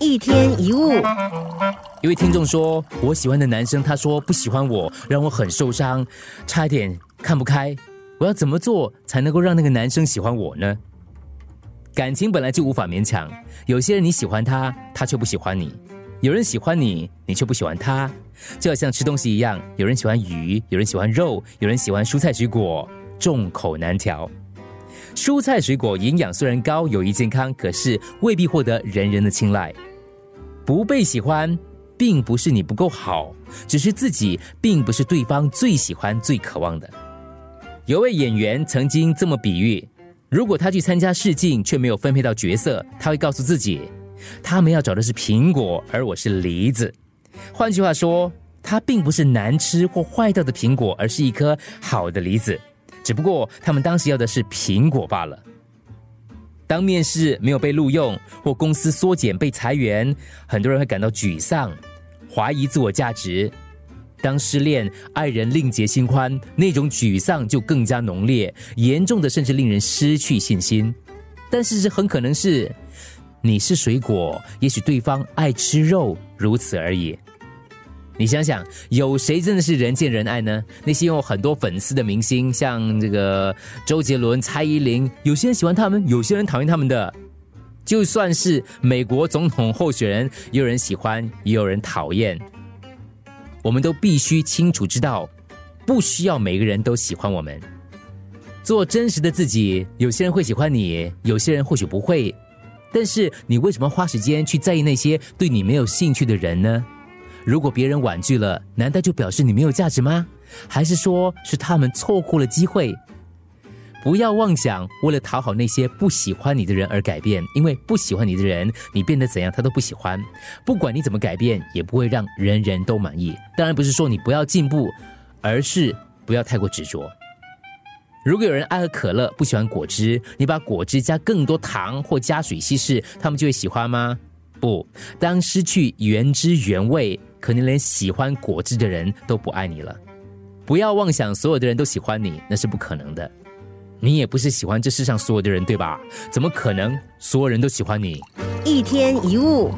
一天一物，一位听众说：“我喜欢的男生，他说不喜欢我，让我很受伤，差一点看不开。我要怎么做才能够让那个男生喜欢我呢？”感情本来就无法勉强，有些人你喜欢他，他却不喜欢你；有人喜欢你，你却不喜欢他。就好像吃东西一样，有人喜欢鱼，有人喜欢肉，有人喜欢蔬菜水果，众口难调。蔬菜水果营养虽然高，有益健康，可是未必获得人人的青睐。不被喜欢，并不是你不够好，只是自己并不是对方最喜欢、最渴望的。有位演员曾经这么比喻：如果他去参加试镜却没有分配到角色，他会告诉自己，他们要找的是苹果，而我是梨子。换句话说，他并不是难吃或坏掉的苹果，而是一颗好的梨子。只不过他们当时要的是苹果罢了。当面试没有被录用，或公司缩减被裁员，很多人会感到沮丧，怀疑自我价值。当失恋，爱人另结新欢，那种沮丧就更加浓烈，严重的甚至令人失去信心。但事实很可能是，你是水果，也许对方爱吃肉，如此而已。你想想，有谁真的是人见人爱呢？那些有很多粉丝的明星，像这个周杰伦、蔡依林，有些人喜欢他们，有些人讨厌他们的。就算是美国总统候选人，也有人喜欢，也有人讨厌。我们都必须清楚知道，不需要每个人都喜欢我们。做真实的自己，有些人会喜欢你，有些人或许不会。但是你为什么花时间去在意那些对你没有兴趣的人呢？如果别人婉拒了，难道就表示你没有价值吗？还是说是他们错过了机会？不要妄想为了讨好那些不喜欢你的人而改变，因为不喜欢你的人，你变得怎样他都不喜欢。不管你怎么改变，也不会让人人都满意。当然不是说你不要进步，而是不要太过执着。如果有人爱喝可乐，不喜欢果汁，你把果汁加更多糖或加水稀释，他们就会喜欢吗？不，当失去原汁原味。可能连喜欢果汁的人都不爱你了。不要妄想所有的人都喜欢你，那是不可能的。你也不是喜欢这世上所有的人，对吧？怎么可能所有人都喜欢你？一天一物。